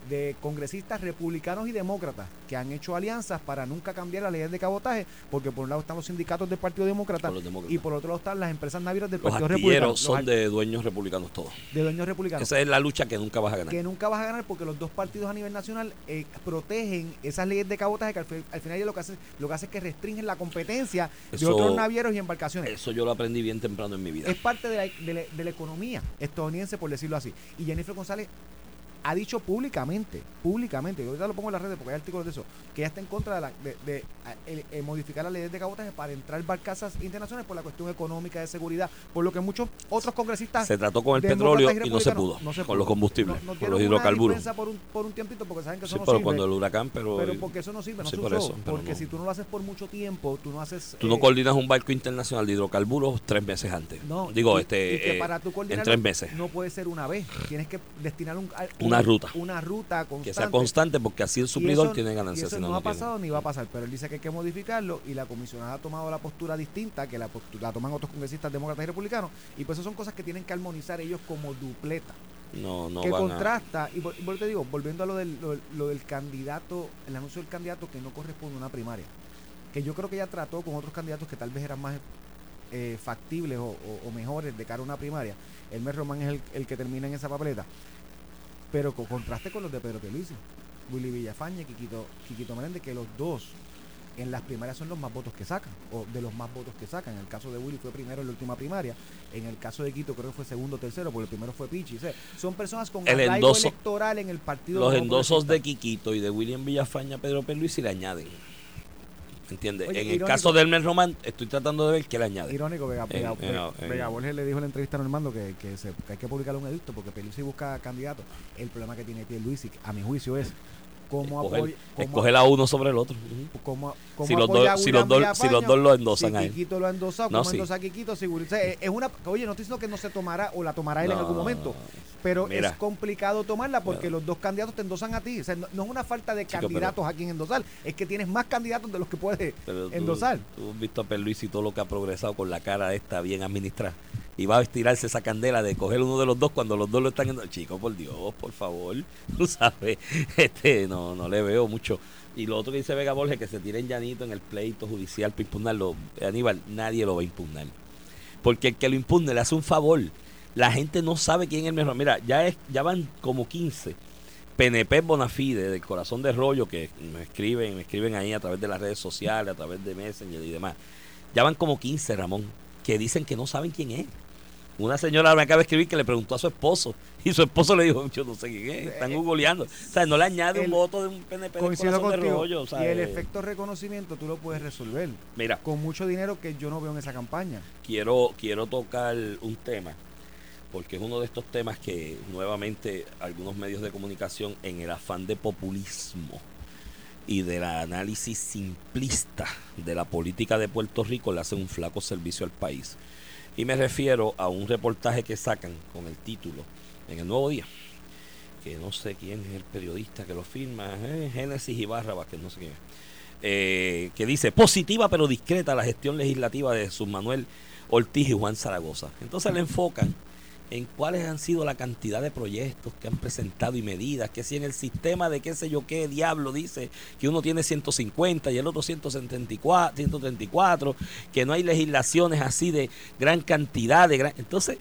de congresistas republicanos y demócratas que han hecho alianzas para nunca cambiar las leyes de cabotaje, porque por un lado están los sindicatos del Partido Demócrata los y por otro lado están las empresas navieras del Los Partido Republicano, astilleros son los de dueños republicanos todos. de dueños republicanos Esa es la lucha que nunca vas a ganar. que nunca vas a ganar porque los dos partidos a nivel nacional eh, protegen esas leyes de cabotaje que al, al final lo que hace lo que hace es que restringen la competencia de otros navieros y embarcaciones. Eso yo lo aprendí bien temprano en mi vida. Es parte de la, de la- de la economía estadounidense, por decirlo así. Y Jennifer González ha dicho públicamente, públicamente, yo ahorita lo pongo en las redes porque hay artículos de eso, que ella está en contra de, la- de- de, modificar las leyes de cabotaje para entrar barcazas internacionales por la cuestión económica, de seguridad, por lo que muchos otros congresistas Se trató con el petróleo y no se pudo. republicanos no se con los combustibles, No- con los hidrocarburos. Por un, por un tiempito porque saben que eso Sí, no pero sirve. cuando el huracán, pero, pero porque eso no sirve, no Sí, se por usó. eso, pero porque si tú no lo haces por mucho tiempo, tú no haces... tú no eh, coordinas un barco internacional de hidrocarburos tres meses antes. no, Digo, y- este y que eh, para tú en tres meses. No puede ser una vez. Tienes que destinar un, Una ruta. Una ruta constante. que sea constante porque así el suplidor eso- tiene y ganancias. eso si no, no, ha tiene. pasado ni va a pasar, pero él dice que hay que modificarlo y la comisionada ha tomado la postura distinta que la, la toman otros congresistas demócratas y republicanos y pues eso son cosas que tienen que armonizar ellos como dupleta. No, no que van a- contrasta, y por, y te digo, volviendo a lo del, lo, lo del candidato, el anuncio del candidato que no corresponde a una primaria, que yo creo que ella trató con otros candidatos que tal vez eran más eh, factibles o, o- o mejores de cara a una primaria. El Mes Román es el, el que termina en esa papeleta, pero con contraste con los de Pedro Pierluisi, Willy Villafañe, Quiquito, Quiquito Meléndez, que los dos en las primarias son los más votos que sacan, o de los más votos que sacan. En el caso de Willy fue primero en la última primaria, en el caso de Quito creo que fue segundo o tercero, porque el primero fue Pichi. O sea, son personas con El endoso- electoral en el partido. Los endosos de. Quiquito y de William Villafaña Pedro Pierluisi le añaden. ¿Entiendes? Oye, en el caso del Mel Román, estoy tratando de ver qué le añade. Irónico, Vega, Vega, En- Vega- en- Vega Borges le dijo en la entrevista a Normando que, que, se- que hay que publicar un edicto porque Pierluisi busca candidato. El problema que tiene Pierluisi, a mi juicio, es cómo Escoger, apoya... cómo- escoger a uno sobre el otro. Cómo, cómo Si los dos- si los dos- si los dos lo endosan si a él. Quiquito lo ha endosado, No, cómo sí. endosa a Quiquito, seguro. O sea, es- una, oye, no estoy diciendo que no se tomará o la tomará él en algún momento, pero Mira. es complicado tomarla porque los dos candidatos te endosan a ti. O sea, no, no es una falta de Chico, candidatos a quien endosar, es que tienes más candidatos de los que puedes Pero tú, endosar. tú has visto a Pierluisi y todo lo que ha progresado con la cara esta bien administrada. Y va a estirarse esa candela de coger uno de los dos cuando los dos lo están... en- Chico, por Dios, por favor. Tú sabes, este no, no le veo mucho. Y lo otro que dice Vega Borges, que se tire en llanito en el pleito judicial para impugnarlo. Aníbal, nadie lo va a impugnar. Porque el que lo impugne le hace un favor. La gente no sabe quién es el mejor. Mira, ya, es, ya van como 15 PNP Bonafide, del corazón de rollo, que me escriben, me escriben ahí a través de las redes sociales, a través de Messenger y demás. Ya van como 15, Ramón, que dicen que no saben quién es. Una señora me acaba de escribir que le preguntó a su esposo y su esposo le dijo, yo no sé quién es, están googleando. O sea, no le añade un voto de un PNP Coincido corazón de contigo. rollo. o sea, y el eh, efecto reconocimiento tú lo puedes resolver Mira, con mucho dinero que yo no veo en esa campaña. quiero, quiero tocar un tema, porque es uno de estos temas que nuevamente algunos medios de comunicación en el afán de populismo y del análisis simplista de la política de Puerto Rico le hacen un flaco servicio al país. Y me refiero a un reportaje que sacan con el título en el Nuevo Día, que no sé quién es el periodista que lo firma, eh, Génesis Ibarra, que no sé quién es eh, que dice positiva pero discreta la gestión legislativa de Jesús Manuel Ortiz y Juan Zaragoza. Entonces le enfocan en cuáles han sido la cantidad de proyectos que han presentado y medidas, que si en el sistema de qué sé yo qué diablo dice que uno tiene 150 y el otro 174, 134, que no hay legislaciones así de gran cantidad de gran... Entonces,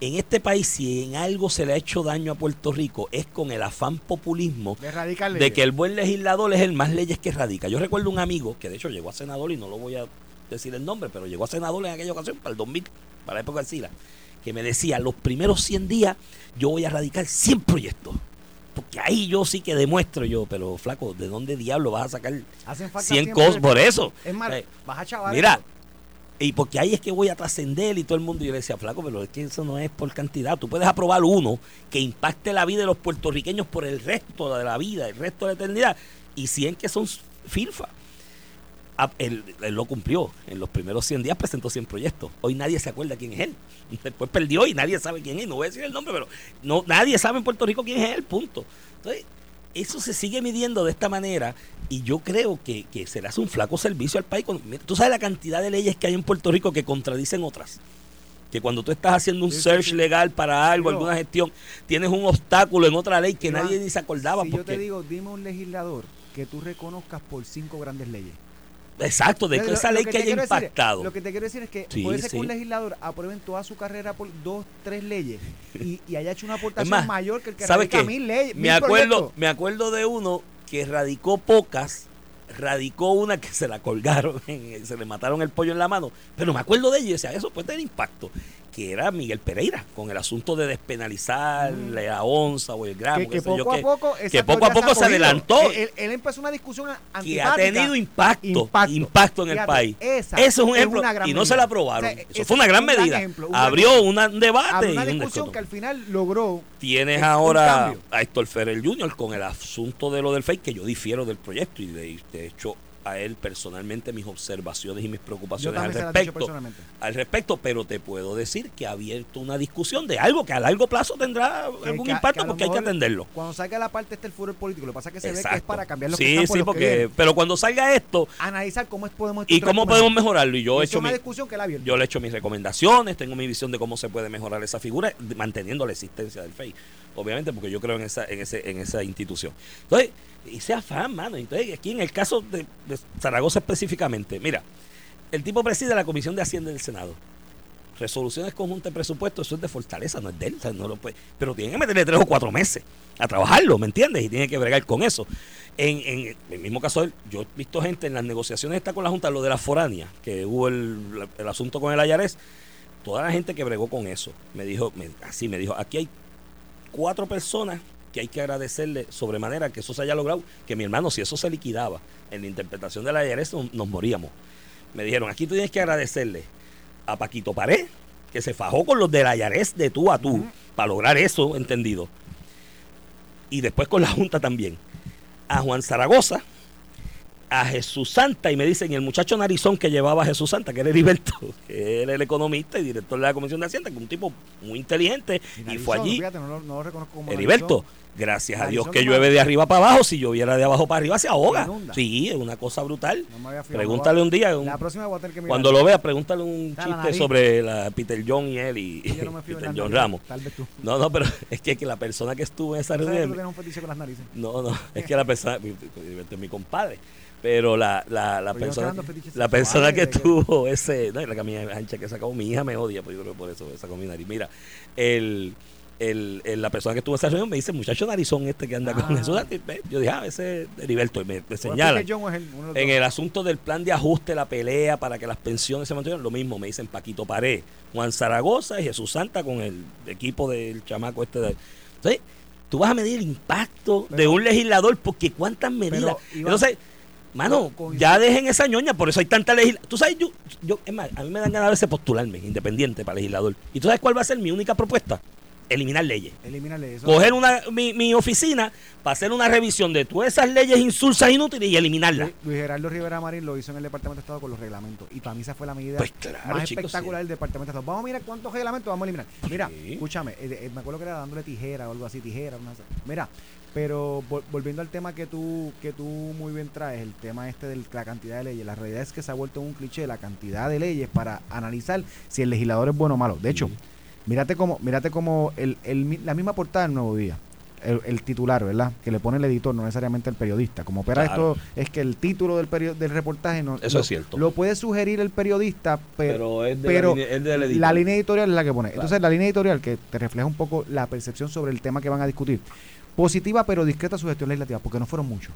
en este país si en algo se le ha hecho daño a Puerto Rico es con el afán populismo De de que el buen legislador es el más leyes que radica. Yo recuerdo un amigo que de hecho llegó a senador y no lo voy a decir el nombre, pero llegó a senador en aquella ocasión, para el 2000, para la época del SILA, que me decía, los primeros 100 días yo voy a radicar 100 proyectos. Porque ahí yo sí que demuestro yo, pero flaco, ¿de dónde diablo vas a sacar Hacen falta 100 siempre- cosas por eso? Es más, Eh, vas a chaval. Mira, y porque ahí es que voy a trascender y todo el mundo. Yo le decía, flaco, pero es que eso no es por cantidad. Tú puedes aprobar uno que impacte la vida de los puertorriqueños por el resto de la vida, el resto de la eternidad. Y 100 que son filfa. Ah, Él, él lo cumplió. En los primeros 100 días presentó 100 proyectos. Hoy nadie se acuerda quién es él. Después perdió y nadie sabe quién es. No voy a decir el nombre, pero no, nadie sabe en Puerto Rico quién es él, punto. Entonces, eso se sigue midiendo de esta manera y yo creo que, que se le hace un flaco servicio al país. Tú sabes la cantidad de leyes que hay en Puerto Rico que contradicen otras. Que cuando tú estás haciendo un Sí, search sí. legal para algo, alguna gestión, tienes un obstáculo en otra ley que Iván, nadie ni se acordaba. Si yo te digo, dime un legislador que tú reconozcas por cinco grandes leyes. Exacto, de esa ley que haya decir- impactado. lo que te quiero decir es que Sí, puede ser que un legislador apruebe en toda su carrera por dos, tres leyes y, y haya hecho una aportación más, mayor que el que ¿sabes radica mil leyes. me mil acuerdo, proyectos. me acuerdo de uno que radicó pocas, radicó una que se la colgaron, se le mataron el pollo en la mano, pero me acuerdo de ella y decía, eso puede tener impacto, que era Miguel Pereira, con el asunto de despenalizar la onza o el gramo, que, que yo poco a poco, que exacto, poco a poco se adelantó. Él, él- empezó una discusión que ha tenido impacto, impacto, Impacto. en el país. esa Eso es un ejemplo. y no medida. se la aprobaron. O sea, Eso fue una gran un gran medida. ejemplo, un gran Abrió un debate. Y una un discusión que al final logró Tienes ahora a Héctor Ferrer Jr. con el asunto de lo del fake, que yo difiero del proyecto y de, de hecho a él personalmente mis observaciones y mis preocupaciones al respecto. Al respecto, pero te puedo decir que ha abierto una discusión de algo que a largo plazo tendrá Que- algún que impacto que porque hay que atenderlo. Cuando salga la parte este el furor político, lo que pasa es que se ve que es para cambiar lo que sí, están por sí, los que porque pero cuando salga esto analizar cómo es- podemos y cómo podemos mejor. mejorarlo y yo he hecho una mi, discusión que la yo le he hecho mis recomendaciones, tengo mi visión de cómo se puede mejorar esa figura, manteniendo la existencia del FEI. Obviamente, porque yo creo en esa, en ese, en esa institución. Entonces, y sea fan, mano. Entonces, aquí en el caso de, Zaragoza específicamente, mira, el tipo preside la Comisión de Hacienda del Senado. Resoluciones conjuntas de presupuesto, eso es de fortaleza, no es de no lo pero tienen que meterle tres o cuatro meses a trabajarlo, ¿me entiendes? Y tiene que bregar con eso. En, el mismo caso yo he visto gente en las negociaciones está con la Junta, lo de la foránea, que hubo el, el asunto con el Ayares, toda la gente que bregó con eso, me dijo, así me dijo, aquí hay cuatro personas que hay que agradecerle sobremanera que eso se haya logrado, que mi hermano, si eso se liquidaba en la interpretación de la IRS, nos, moríamos. Me dijeron, aquí tú tienes que agradecerle a Paquito Pared, que se fajó con los de la IRS de tú a tú, para lograr eso, entendido. Y después con la Junta también. A Juan Zaragoza, a Jesús Santa, y me dicen, el muchacho narizón que llevaba a Jesús Santa, que era Heriberto, que era el economista y director de la Comisión de Hacienda, que es un tipo muy inteligente, y, Narizón, fue allí. Fíjate, no, lo- no lo reconozco como Heriberto, Narizón. Gracias a Dios que llueve de arriba para abajo, si lloviera de abajo para arriba se ahoga. Sí, es una cosa brutal. No. Pregúntale un día, un- La próxima voy a tener que mirar. cuando lo veas, pregúntale un la chiste sobre la Peter John y él y, yo no me Peter John. Ramos. Tal vez tú. No, no, pero es que, que la persona que estuvo en esa ¿Sabes que tú reunión, tienes un fetiche con las narices? no, no, es que la persona, es mi compadre, pero la, la, la Pero persona, la persona que sexuales, de que- tuvo ese, no, la camisa ancha que sacó mi hija me odia, pues yo creo que por eso sacó mi nariz. Mira, el, el, el- la persona que estuvo en esa reunión me dice, muchacho narizón este que anda con Ah. eso. Yo dije, ah, ese es Heriberto. Y me, me ¿O es señala. El- de En el asunto del plan de ajuste, la pelea para que las pensiones se mantengan, lo mismo me dicen Paquito Pared, Juan Zaragoza y Jesús Santa con el equipo del chamaco este. De, entonces, tú vas a medir el impacto de un legislador porque cuántas medidas. Entonces, mano, con- con- ya dejen esa ñoña, por eso hay tanta legislación. Tú sabes, yo, yo, es más, a mí me dan ganas a veces postularme independiente para legislador. ¿Y tú sabes cuál va a ser mi única propuesta? Eliminar leyes. Elimínale eso. Coger una, mi, mi oficina para hacer una revisión de todas esas leyes insulsas inútiles y eliminarlas. Luis, Gerardo Rivera Marín lo hizo en el Departamento de Estado con los reglamentos. Y para mí esa fue la medida Pues claro, más chicos, espectacular sí. del Departamento de Estado. Vamos a mirar cuántos reglamentos vamos a eliminar. Mira, Sí. escúchame, eh, eh, me acuerdo que era dándole tijera o algo así, tijera. Una, mira, pero vol- volviendo al tema que tú, que tú muy bien traes, el tema este de la cantidad de leyes, la realidad es que se ha vuelto un cliché la cantidad de leyes para analizar si el legislador es bueno o malo. De hecho, mírate como, mírate como el, el la misma portada del Nuevo Día. El, el titular, ¿verdad? Que le pone el editor, no necesariamente el periodista. Como opera Claro. esto, es que el título del, perio- del reportaje no, Eso lo, es cierto. lo puede sugerir el periodista, pero, es de pero la es del editor. la línea editorial es la que pone. Claro. Entonces, la línea editorial que te refleja un poco la percepción sobre el tema que van a discutir. Positiva pero discreta su gestión legislativa, porque no fueron muchos.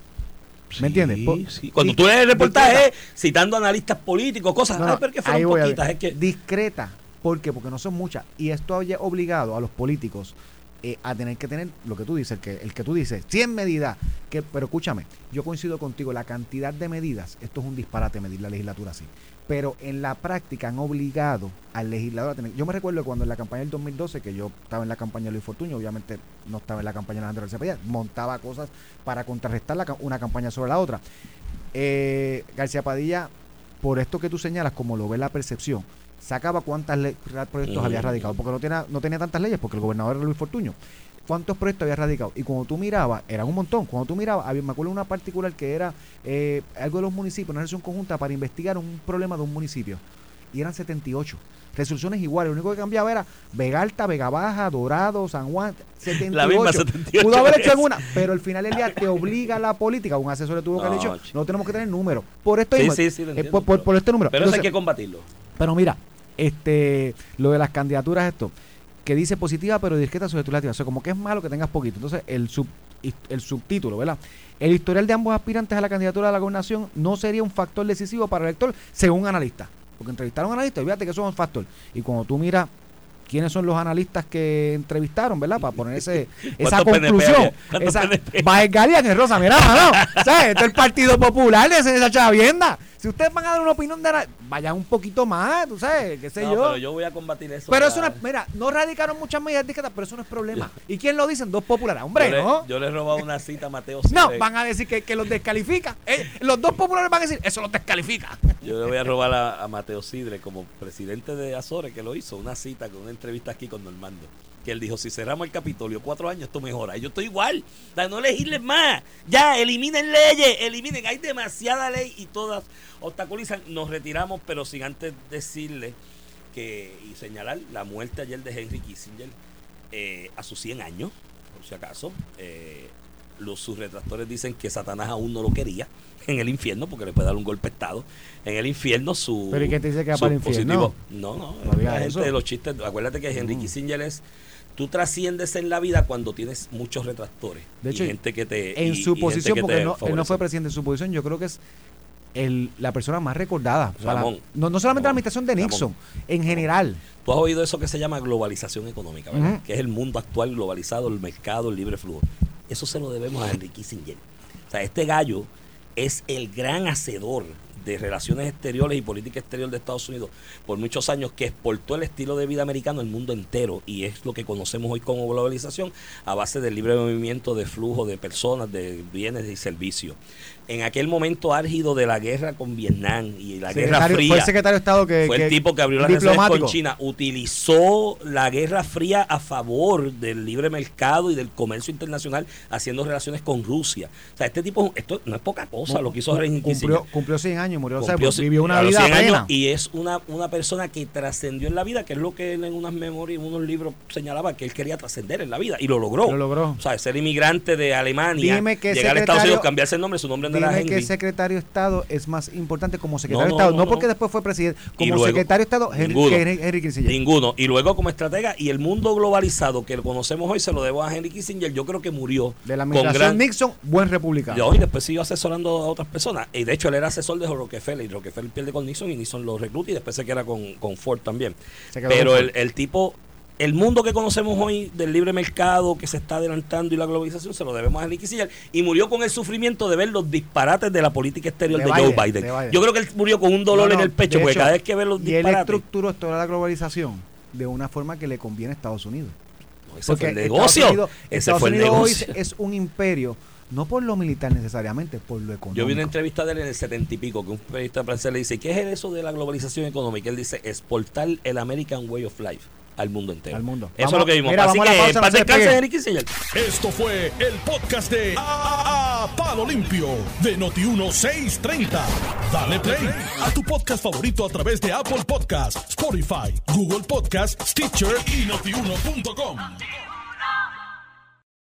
¿Me entiendes? Sí, sí. Cuando di- tú lees el reportaje discreta. citando analistas políticos, cosas, No, ay, no, pero que fueron poquitas, es que Discreta. ¿Por qué? Porque no son muchas. Y esto había obligado a los políticos eh, a tener que tener lo que tú dices, el que, el que tú dices, 100 medidas. Que, pero escúchame, yo coincido contigo, la cantidad de medidas, esto es un disparate medir la legislatura así. Pero en la práctica han obligado al legislador a tener. Yo me recuerdo cuando en la campaña del 2012, que yo estaba en la campaña de Luis Fortuño, obviamente no estaba en la campaña de Alejandro García Padilla, montaba cosas para contrarrestar una campaña sobre la otra. Eh, García Padilla, por esto que tú señalas, como lo ve la percepción, sacaba ra- proyectos Mm. había radicado, porque no tenía, no tenía tantas leyes, porque el gobernador era Luis Fortuño. ¿Cuántos proyectos había radicado? Y cuando tú mirabas, eran un montón. Cuando tú mirabas, había, me acuerdo una particular que era eh, algo de los municipios, una resolución conjunta para investigar un problema de un municipio. Y eran 78. Resoluciones iguales. Lo único que cambiaba era Vega Alta, Vega Baja, Dorado, San Juan, 78. La misma 78 Pudo haber hecho en veces. una, pero al final del día te obliga la política. Un asesor le tuvo que haber dicho, no tenemos que tener números. Por esto Sí, sí, sí, eh, por, por- pero- por este número. pero eso hay que combatirlo. pero mira, este, lo de las candidaturas, esto, que dice positiva pero discreta su legislativa. O sea, como que es malo que tengas poquito. Entonces, el, sub, el subtítulo, ¿verdad? El historial de ambos aspirantes a la candidatura de la gobernación no sería un factor decisivo para el elector, según analistas. Porque entrevistaron analistas, fíjate que eso es un factor. Y cuando tú miras quiénes son los analistas que entrevistaron, ¿verdad? Para poner ese, esa ¿Cuántos PNP conclusión. Esa? Baez Galian es Rosa, mira, no. ¿Sabes? Este es el Partido Popular de esa chavienda. Si ustedes van a dar una opinión, de la- vayan un poquito más, tú sabes, qué sé No, yo. pero yo voy a combatir eso. Pero no es, mira, no radicaron muchas medidas discretas, pero eso no es problema. ¿Y quién lo dicen? Dos populares. Hombre, yo, le, ¿no? yo le he robado una cita a Mateo No, Sidre. van a decir que, que los descalifica. Eh, los dos populares van a decir, eso los descalifica. Yo le voy a robar a, a Mateo Sidre como presidente de Azores que lo hizo, una cita con una entrevista aquí con Normando. Que él dijo, si cerramos el Capitolio cuatro años, esto mejora. Y yo estoy igual. O sea, no elegirles más. Ya, eliminen leyes, eliminen. Hay demasiada ley y todas obstaculizan. Nos retiramos, pero sin antes decirle que y señalar la muerte ayer de Henry Kissinger eh, a sus 100 años, por si acaso. Eh, los sus retractores dicen que Satanás aún no lo quería en el infierno porque le puede dar un golpe de estado. En el infierno su Pero ¿y qué te dice que va su para el infierno? No, no, la gente de los chistes, acuérdate que Henry Mm. Kissinger es tú trasciendes en la vida cuando tienes muchos retractores De hecho, y gente que te En y- su y posición, porque él no, él no favorece. fue presidente, en su posición yo creo que es el, la persona más recordada. La- Ramón. no, no solamente la Ramón. administración de Nixon, en general. Tú has oído eso que se llama globalización económica, ¿verdad? Que es el mundo actual globalizado, el mercado, el libre flujo. Eso se lo debemos a Henry Kissinger. O sea, este gallo es el gran hacedor de relaciones exteriores y política exterior de Estados Unidos por muchos años que exportó el estilo de vida americano al mundo entero y es lo que conocemos hoy como globalización a base del libre movimiento de flujo de personas, de bienes y servicios. En aquel momento álgido de la guerra con Vietnam y la guerra fría, fue el secretario de Estado que. fue que- el tipo que abrió las relaciones con China. Utilizó la Guerra Fría a favor del libre mercado y del comercio internacional, haciendo relaciones con Rusia. O sea, este tipo, esto no es poca cosa lo que hizo Cumplió, cumplió 100 años. Años, murió, o sea, vivió una vida 100 años plena. y es una, una persona que trascendió en la vida, que es lo que él en unas memorias, en unos libros señalaba que él quería trascender en la vida y lo logró. Lo logró. O sea, ser inmigrante de Alemania, Dime llegar a Estados Unidos, cambiarse el nombre, su nombre no era Dime que Henry. secretario de Estado es más importante como secretario No, no, de Estado, no, porque después fue presidente, como luego- secretario de Estado, Henry, Ninguno. Henry, Henry Kissinger. Ninguno. Y luego como estratega, y el mundo globalizado que lo conocemos hoy se lo debo a Henry Kissinger, yo creo que murió de la administración gran... Nixon, buen republicano. Y hoy después siguió asesorando a otras personas. Y de hecho él era asesor de Rockefeller. Y Rockefeller pierde con Nixon y Nixon lo recluta y después se queda con, con Ford también. Pero el, el tipo, el mundo que conocemos hoy del libre mercado que se está adelantando y la globalización se lo debemos a Henry Kissinger. Y murió con el sufrimiento de ver los disparates de la política exterior De de, Biden, Joe Biden. de Biden. Yo creo que él murió con un dolor No, no, en el pecho porque hecho, cada vez que ve los Y él disparates. estructuró toda la globalización de una forma que le conviene a Estados Unidos. ese fue el Estados negocio. Unidos- ese Estados fue el Unidos hoy negocio. es un imperio, no por lo militar necesariamente, por lo económico. Yo vi una entrevista de él en el setenta y pico, que un periodista francés le dice, ¿qué es eso de la globalización económica? Él dice, exportar el American Way of Life al mundo entero. Al mundo. Eso Vamos- es lo que vimos. mira, Así que, pausa. Esto fue el podcast de A, A Palo Limpio de Noti1630. Dale play a tu podcast favorito a través de Apple Podcasts, Spotify, Google Podcasts, Stitcher y notiuno.com.